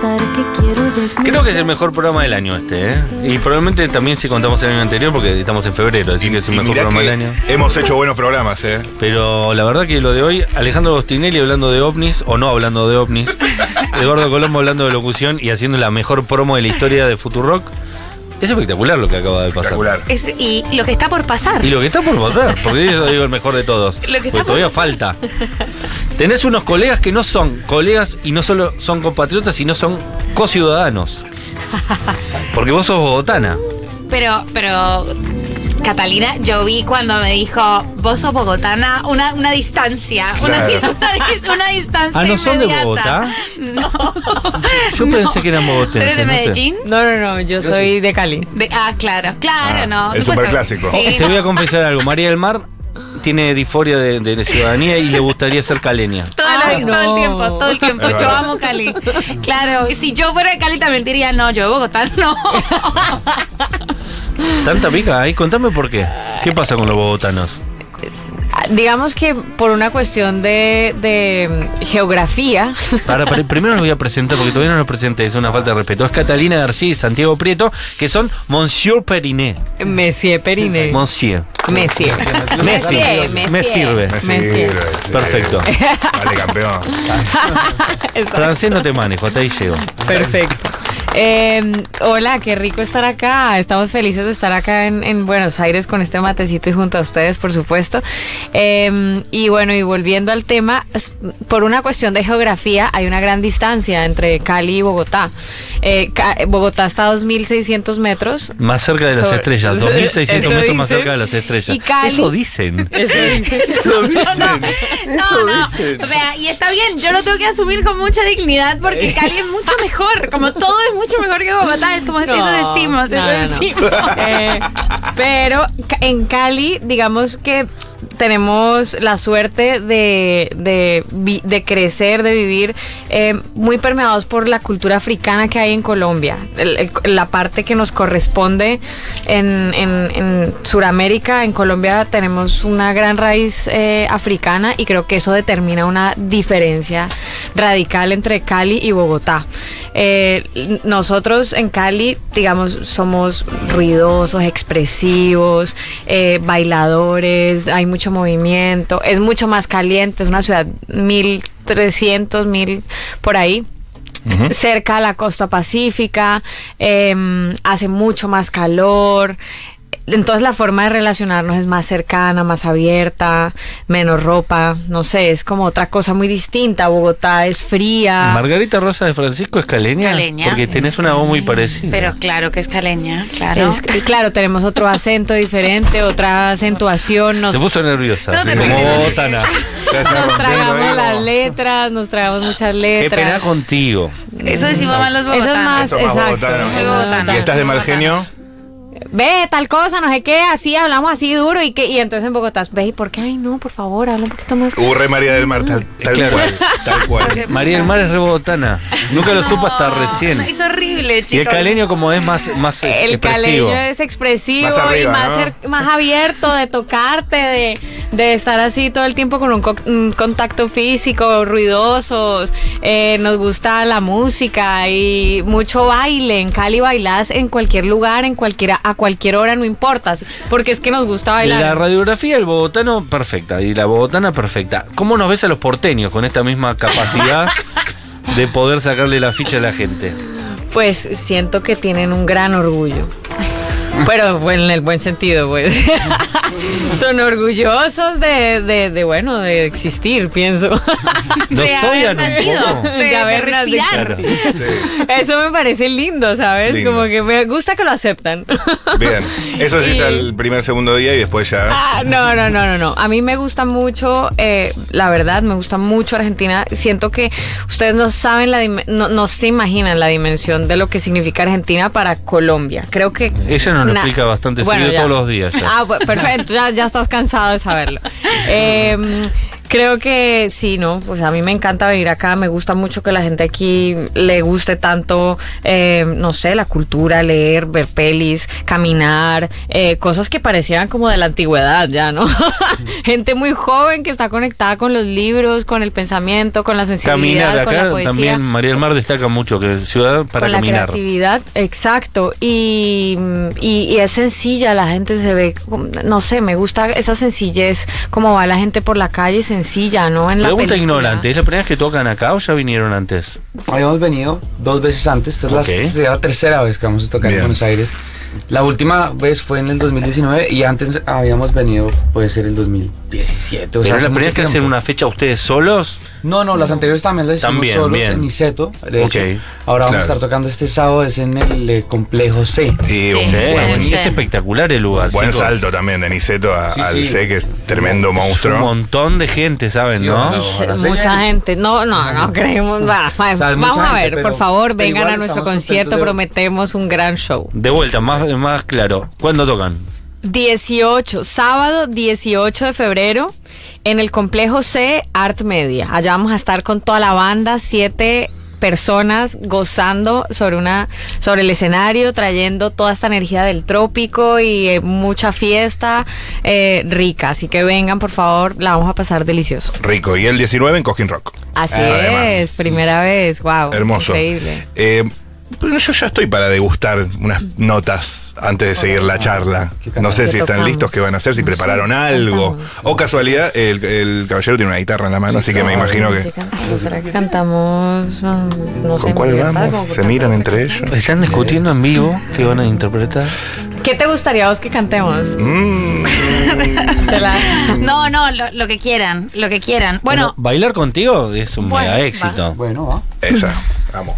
confesar que quiero Creo que es el mejor programa del año este, ¿eh? Y probablemente también si contamos el año anterior, porque estamos en febrero, así que es el mejor programa del año. Hemos hecho buenos programas, ¿eh? Pero la verdad que lo de hoy, Alejandro Agostinelli hablando de ovnis, o no hablando de ovnis, Eduardo Colombo hablando de locución y haciendo la mejor promo de la historia de Futurock. Es espectacular lo que acaba de pasar. Espectacular. Es- y lo que está por pasar. Y lo que está por pasar, porque yo digo el mejor de todos. Lo que porque está por todavía pasar. falta. Tenés unos colegas que no son colegas y no solo son compatriotas, sino son co-ciudadanos. Porque vos sos bogotana. Pero, pero, Catalina, yo vi cuando me dijo, vos sos bogotana, una, una distancia. Una, Claro. una dis- una distancia. Ah, ¿no son de inmediata. Bogotá? No. Yo No. pensé que eran bogotenses, ¿Tú eres de no sé. Medellín? No, no, no, yo soy de Cali. De- ah, claro, claro, Ah, no. el superclásico. sí, Te voy a confesar algo. María del Mar tiene disforia de, de ciudadanía y le gustaría ser caleña. Todo, todo el tiempo, todo el tiempo. Yo amo Cali. Claro, y si yo fuera de Cali también diría, no, yo de Bogotá no. ¿Tanta pica ahí? Contame por qué. ¿Qué pasa con los bogotanos? Digamos que por una cuestión de, de mm, geografía, Para, para- primero los voy a presentar porque todavía no los presenté, es una falta de respeto. Es Catalina García y Santiago Prieto, que son Monsieur Periné. Monsieur Periné. Monsieur. Monsieur. Messi. Monsieur, Me sirve. Me sirve. Perfecto. Vale, campeón. Francés no te manejo, hasta ahí llego. Perfecto. Eh, hola, qué rico estar acá. Estamos felices de estar acá en, en Buenos Aires con este matecito y junto a ustedes, por supuesto. Eh, y bueno, y volviendo al tema, por una cuestión de geografía, hay una gran distancia entre Cali y Bogotá. Eh, Bogotá está a 2.600 metros. Más cerca de las Sobre- estrellas, 2600 Eso metros más cerca de las estrellas. Y Cali- Eso dicen. Eso dice. Eso dicen. No, no. O sea, y está bien, yo lo tengo que asumir con mucha dignidad porque Cali es mucho mejor. Como todo es mucho mejor que Bogotá. Es como No, eso decimos, no, eso decimos. Eh, pero en Cali, digamos que tenemos la suerte de, de, crecer, de vivir eh, muy permeados por la cultura africana que hay en Colombia. La parte que nos corresponde en, en, en Sudamérica, en Colombia tenemos una gran raíz eh, africana y creo que eso determina una diferencia radical entre Cali y Bogotá. Eh, nosotros en Cali, digamos, somos ruidosos, expresivos, bailadores, hay mucho movimiento, es mucho más caliente, es una ciudad 1300, 1000 por ahí. Cerca a la costa pacífica, em, hace mucho más calor. Entonces la forma de relacionarnos es más cercana, más abierta, menos ropa, no sé, es como otra cosa muy distinta. Bogotá es fría. Margarita Rosa de Francisco es caleña. Caleña. Porque tenés una voz muy parecida. Pero claro que es caleña, claro. Es- y claro, tenemos otro acento diferente, otra acentuación, nos, Se puso nerviosa. No te como botana. Nos tragamos las letras, nos tragamos muchas Qué letras. pena contigo. Eso decimos más los Eso es bogotanos. más, Eso es más exacto. bogotano. Muy bogotano. ¿Y estás de mal genio? Ve, tal cosa, no sé qué, así hablamos así duro y que y entonces en Bogotá, ve, ¿y por qué? Ay, no, por favor, habla un poquito más. Urre María del Mar, tal, tal Claro. cual. Tal cual. María del Mar es re bogotana. Nunca lo supo hasta No, recién. Es horrible, chicos. Y el caleño como es más, más eh, El expresivo. caleño es expresivo Más arriba, y más, ¿no? más abierto de tocarte, de, de estar así todo el tiempo con un, co- un contacto físico, ruidosos. eh, nos gusta la música y mucho baile. En Cali bailás en cualquier lugar, en cualquiera, a cualquier hora, no importa. porque es que nos gusta bailar. La radiografía del bogotano perfecta y la bogotana perfecta. ¿Cómo nos ves a los porteños con esta misma capacidad de poder sacarle la ficha a la gente? Pues siento que tienen un gran orgullo. Pero bueno, en el buen sentido, pues. Son orgullosos de, de, de, bueno, de existir, pienso. ¿Nos de haber nacido, de, haber respirar. nacido. Sí. Eso me parece lindo, ¿sabes? Lindo. Como que me gusta que lo aceptan. Bien. Eso sí es Y- al primer, segundo día y después ya. Ah, no, no, no, no, no. A mí me gusta mucho, eh, la verdad, me gusta mucho Argentina. Siento que ustedes no saben la no, no se imaginan la dimensión de lo que significa Argentina para Colombia. Creo que Ella nos lo explica bastante Bueno, seguido ya. todos los días. ya. Ah, perfecto, ya, ya estás cansado de saberlo. Eh, Creo que sí, ¿no? Pues a mí me encanta venir acá, me gusta mucho que la gente aquí le guste tanto, eh, no sé, la cultura, leer, ver pelis, caminar, eh, cosas que parecían como de la antigüedad ya, ¿no? gente muy joven que está conectada con los libros, con el pensamiento, con la sensibilidad, Caminar con la acá poesía. también María del Mar destaca mucho que es ciudad para con la caminar. creatividad, exacto. Y, y, y es sencilla, la gente se ve, no sé, me gusta esa sencillez, como va la gente por la calle, sencilla, ¿no? En la Pregunta película. ignorante, ¿es la primera vez que tocan acá o ya vinieron antes? Habíamos venido dos veces antes, esta es la- sería la tercera vez que vamos a tocar Bien. en Buenos Aires. La última vez fue en el 2019 y antes habíamos venido, puede ser el 2017. O ¿Pero sea, es la primera vez que hacen una fecha ustedes solos? No, no, las anteriores también las hicimos También, solos bien. en Niceto. De hecho, ahora vamos Claro. a estar tocando este sábado, es en el eh, complejo C. Y un Sí, buen, y es espectacular el lugar. buen chicos. salto también de Niceto a- Sí, al sí. C, que es tremendo Un monstruo. montón de gente, ¿saben, Sí, no? Mucha gente. No, no, no creemos. va, va, O sea, es vamos a ver, pero- por favor, vengan a nuestro concierto. Prometemos un gran show. De vuelta, más, más claro. ¿Cuándo tocan? 18, sábado 18 de febrero, en el complejo C Art Media. Allá vamos a estar con toda la banda, siete personas gozando sobre una sobre el escenario trayendo toda esta energía del trópico y eh, mucha fiesta eh, rica así que vengan por favor la vamos a pasar delicioso Rico. Y el 19 en Cosquín Rock. así es primera vez wow Hermoso. increíble Eh, pero yo ya estoy para degustar unas notas antes de seguir la charla. No sé ¿Qué si están listos, qué van a hacer, si prepararon ¿qué algo. O casualidad, el, el caballero tiene una guitarra en la mano, así que me imagino ¿Qué que... cantamos? ¿Con cuál vamos? ¿cómo ¿Se miran entre ellos? ¿Están discutiendo en vivo qué van a interpretar? ¿Qué te gustaría a vos que cantemos? Mm, No, no, lo, lo que quieran, lo que quieran. Bueno, bailar contigo es un Bueno, mega va. éxito. Bueno, va. esa. Vamos.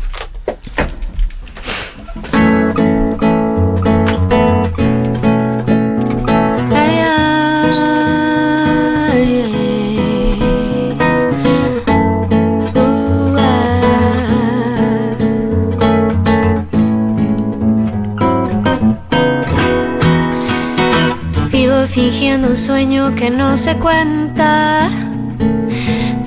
Un sueño que no se cuenta.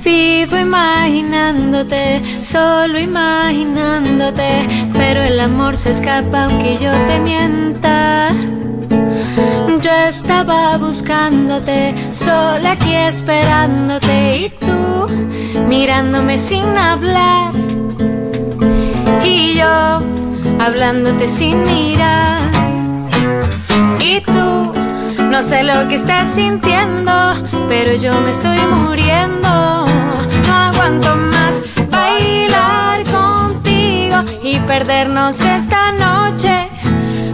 Vivo imaginándote, solo imaginándote, pero el amor se escapa aunque yo te mienta. Yo estaba buscándote, sola aquí esperándote y tú mirándome sin hablar. Y yo hablándote sin mirar. Y tú no sé lo que estás sintiendo, pero yo me estoy muriendo. No aguanto más bailar contigo y perdernos esta noche.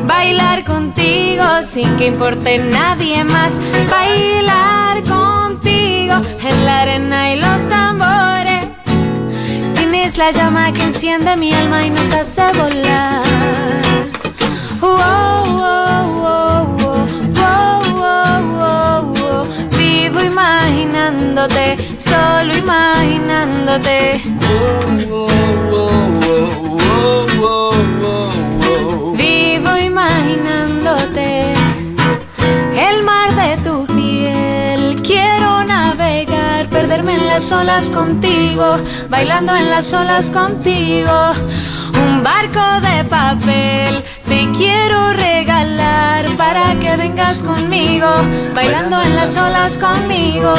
Bailar contigo sin que importe nadie más. Bailar contigo en la arena y los tambores. Tienes la llama que enciende mi alma y nos hace volar. Contigo, bailando en las olas contigo. Un barco de papel te quiero regalar para que vengas conmigo, bailando en las olas conmigo.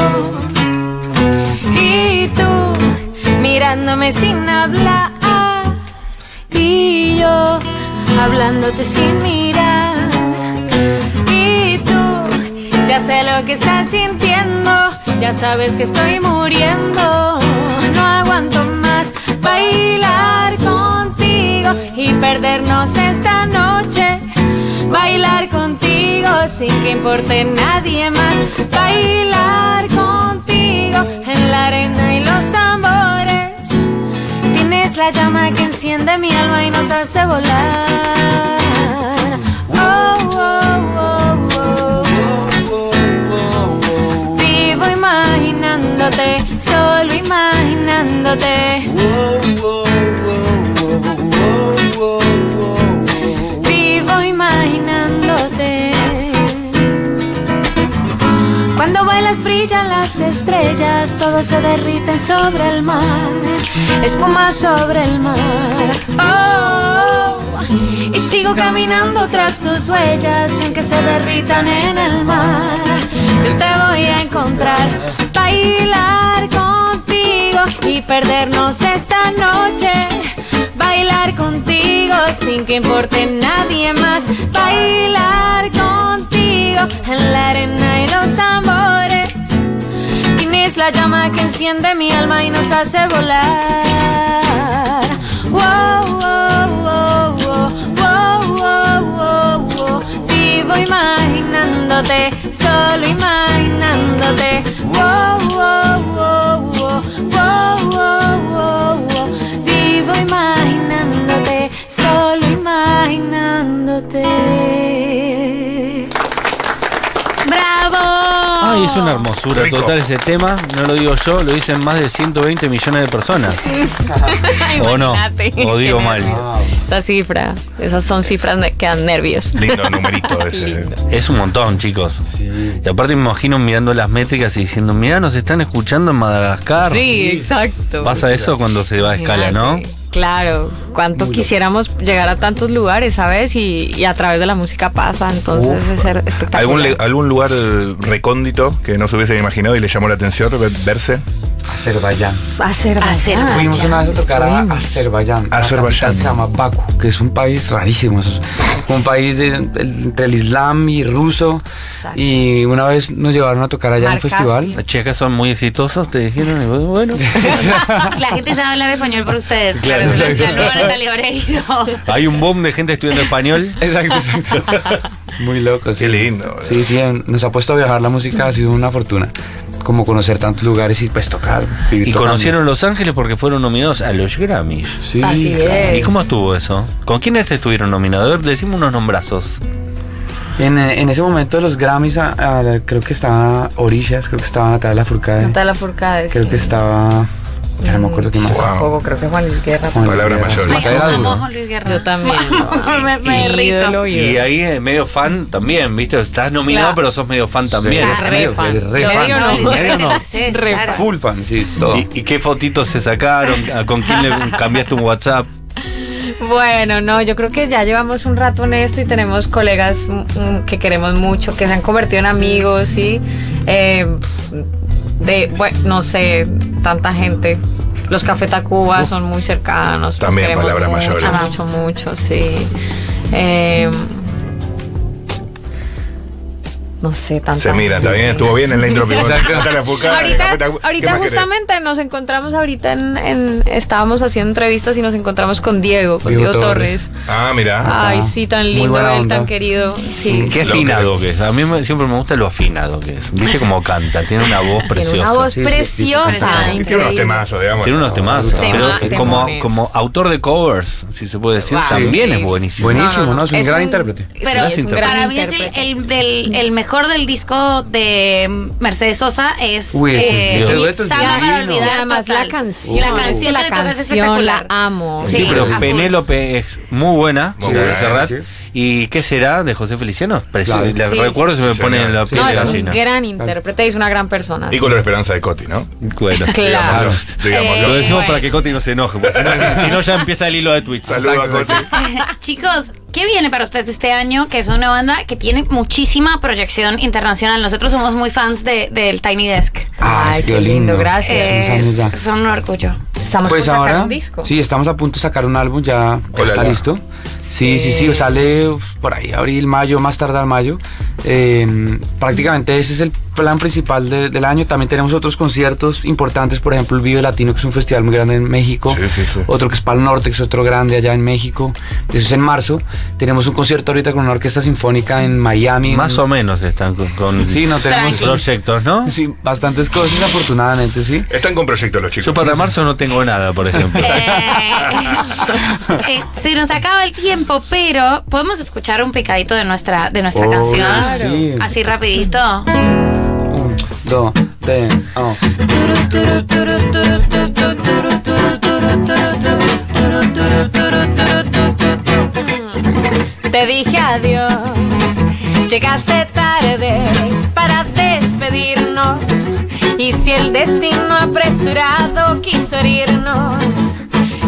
Y tú mirándome sin hablar y yo hablándote sin mirar. Ya sé lo que estás sintiendo, ya sabes que estoy muriendo. No aguanto más bailar contigo y perdernos esta noche. Bailar contigo sin que importe nadie más. Bailar contigo en la arena y los tambores. Tienes la llama que enciende mi alma y nos hace volar. Vivo imaginándote. Cuando bailas brillan las las estrellas, todas se derriten sobre el mar, espuma sobre el mar. Oh, y sigo caminando tras tus huellas, y aunque se derritan en el mar, yo te voy a encontrar, bailar contigo y perdernos esta noche. Bailar contigo sin que importe nadie más. Bailar contigo en la arena y los tambores. Tienes la llama que enciende mi alma y nos hace volar. Wow, wow, wow. Vivo imaginándote, solo imaginándote. ¡Bravo! Ay, es una hermosura Rico. total ese tema. No lo digo yo, lo dicen más de 120 millones de personas. ¿O no? ¿O digo mal? Esa cifra, esas son cifras que dan nervios. Lindo numerito ese. Es un montón, chicos. Y aparte me imagino mirando las métricas y diciendo, mira, nos están escuchando en Madagascar. Sí, exacto. Pasa eso cuando se va a escala, ¿no? Claro, cuánto quisiéramos llegar a tantos lugares, ¿sabes? Y, y a través de la música pasa, entonces es ser espectacular. ¿Algún, le- ¿Algún lugar eh, recóndito que no se hubiesen imaginado y le llamó la atención ver- verse? Azerbaiyán. Azerbaiyán. Azerbaiyán. Fuimos una vez a tocar a. Azerbaiyán. Azerbaiyán. Se llama Baku, que es un país rarísimo. Un país de- entre el Islam y ruso. Exacto. Y una vez nos llevaron a tocar allá en un festival. Las chicas son muy exitosos, te dijeron, y vos, bueno. La gente sabe hablar español por ustedes. Claro, Claro, Oreiro. Hay un boom de gente estudiando español. Exacto, exacto. Muy loco. sí. Qué lindo. Sí, sí, en- nos ha puesto a viajar la música, ha sido una fortuna. Como conocer tantos lugares y pues tocar. vivir Y tocando. conocieron Los Ángeles porque fueron nominados a los Grammys. Sí, Así claro. es. ¿Y cómo estuvo eso? ¿Con quiénes estuvieron nominados? Decimos unos nombrazos. En, eh, en ese momento de los Grammys, a- a- creo que estaba Orillas, creo que estaba Natalia Lafourcade, Natalia Furcade. creo sí. que estaba. Ya no me acuerdo quién más. Wow. Poco, creo que Juan Luis Guerra. Juan Palabras Luis Guerra. mayores. Ay, Natalia amo duro. a Juan Luis Guerra. Yo también. me, me. Ídolo, Y ahí medio fan también, ¿viste? Estás nominado, Claro. pero sos medio fan también. Sí. Re medio- fan. re fan. no. No. Sí, Re claro. Full fan, sí, todo. ¿Y, y qué fotitos se sacaron? ¿A ¿Con quién le cambiaste un WhatsApp? Bueno, no, yo creo que ya llevamos un rato en esto y tenemos colegas mm, mm, que queremos mucho, que se han convertido en amigos, ¿sí? Eh, de, bueno, no sé, tanta gente. Los Café Tacuba son muy cercanos. También palabras mayores. Mucho, mucho, sí. Eh, no sé, tanta Se mira, está bien, estuvo bien en la intro. Ahorita. ¿Qué ahorita querés? justamente nos encontramos ahorita en, en- estábamos haciendo entrevistas y nos encontramos con Diego, con Diego Diego, Torres. Torres. Ah, mira. Ay, sí, tan lindo él, onda. tan querido. Sí. Qué Lo afinado que es. A mí me- siempre me gusta lo afinado que es. ¿Viste cómo canta? Tiene una voz Tiene preciosa. una voz sí, preciosa. Tiene unos temazos, digamos. Tiene unos temazos. Tema- pero como, como autor de covers, si se puede decir, Wow. también Sí. es buenísimo. Buenísimo, No. Es un gran intérprete. Pero Gracias, es un gran para mí es el, intérprete. Mejor del disco de Mercedes Sosa es Uy, eh, Samba para olvidar la canción. la canción la que le toca es canción espectacular la amo. Sí, Sí, pero. Penélope es muy buena, Muy sí, de buena, Serrat. sí. ¿Y qué será de José Feliciano? Claro. la Sí, recuerdo y se me sí, pone en la Sí, piel No, de es un gran intérprete y es una gran persona. Y Color Esperanza de Coti, ¿no? Bueno, Claro. Digámoslo. lo decimos bueno. para que Coti no se enoje, porque si no, si- si no ya empieza el hilo de tweets. Saludos a Coti. Chicos, ¿qué viene para ustedes este año? Que es una banda que tiene muchísima proyección internacional. Nosotros somos muy fans de- del Tiny Desk. Ay, qué lindo, gracias. Eh, son un orgullo. Estamos Pues por sacar ahora, un disco. sí, estamos a punto de sacar un álbum, ya Hola, está listo. Sí, sí, sí, sale uf, por ahí, abril, mayo, más tardar mayo. Eh, prácticamente ese es el plan principal de- del año. También tenemos otros conciertos importantes, por ejemplo, el Vive Latino, que es un festival muy grande en México. Sí, sí, sí. Otro que es Pal Norte, que es otro grande allá en México. Eso es en marzo. Tenemos un concierto ahorita con una orquesta sinfónica en Miami. Más o menos están con, con Sí, no tenemos... Proyectos, ¿no? Sí, bastantes cosas, afortunadamente, sí. Están con proyectos los chicos. Yo para marzo no tengo nada, por ejemplo. Eh, eh, se nos acaba el tiempo, pero podemos escuchar un picadito de nuestra, de nuestra Oh, canción. sí. Así rapidito. Dos, tres, oh. Te dije adiós, llegaste tarde para despedirnos Y si el destino apresurado quiso herirnos,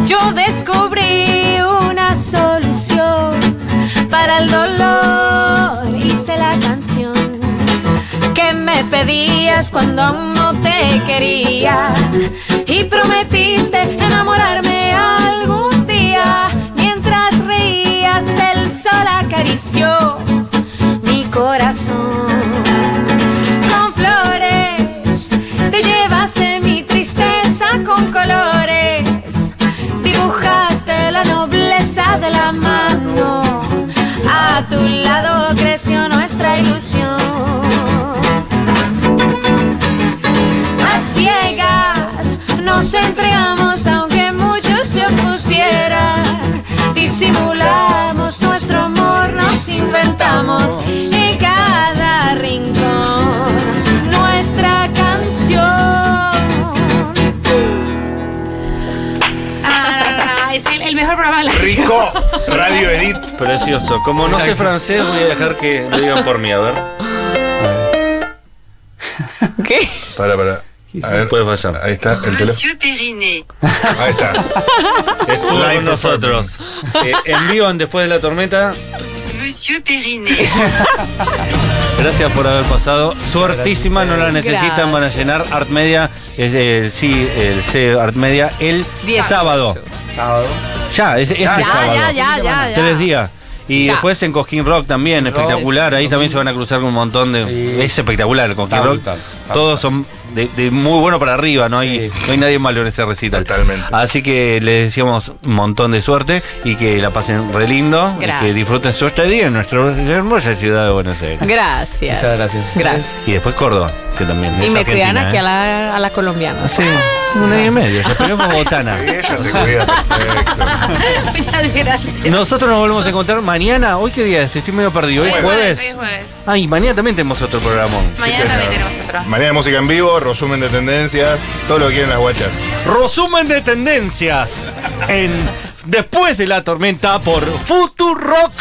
yo descubrí una solución para el dolor. Hice la canción me pedías cuando aún no te quería. Y prometiste enamorarme algún día. Mientras reías, el sol acarició mi corazón. Con flores te llevaste mi tristeza con colores. Dibujaste la nobleza de la mano. A tu lado nos entregamos aunque muchos se opusieran. Disimulamos nuestro amor, nos inventamos en cada rincón nuestra canción. Ah, es el, el mejor programa de la Rico, Radio Edit. Precioso. Como no sé francés, voy a dejar que lo digan por mí, a ver. ¿Qué? Para, para. A ver. Puede fallar. Ahí está el teléfono. Monsieur Periné. Ahí está. Estuvo Live con nosotros. Eh, en vivo en Después de la Tormenta. Monsieur Periné. Gracias por haber pasado. Suertísima, no la necesitan, van a llenar Art Media, es el, sí, el C Art Media, el sábado. Sábado. Ya, es, este sábado. ya, ya, ya, ya. Tres días. Y Ya. después en Cosquín Rock también, Rock, espectacular. Ahí también se van a cruzar con un montón de. Sí. Es espectacular el Cosquín Está Rock. brutal, está Todos son de, de muy bueno para arriba, no hay, Sí. no hay nadie malo en ese recital. Totalmente. Así que les deseamos un montón de suerte y que la pasen re lindo. Y que Gracias. disfruten su estadía en nuestra hermosa ciudad de Buenos Aires. Gracias. Muchas gracias. Gracias. Y después Córdoba, que también. Y es me cuidan aquí ¿eh? a la, a la colombiana. Sí, un año y medio. Ya esperemos botana. Y ella se cuida perfecto. Muchas gracias. Nosotros nos volvemos a encontrar mañana. ¿Hoy qué día es? Estoy medio perdido. ¿Hoy Hoy es es jueves? jueves. Ay, mañana también tenemos otro programa. Mañana también tenemos otro. Mañana música en vivo, resumen de tendencias, todo lo que quieren las guachas. Resumen de tendencias en Después de la tormenta por Futurock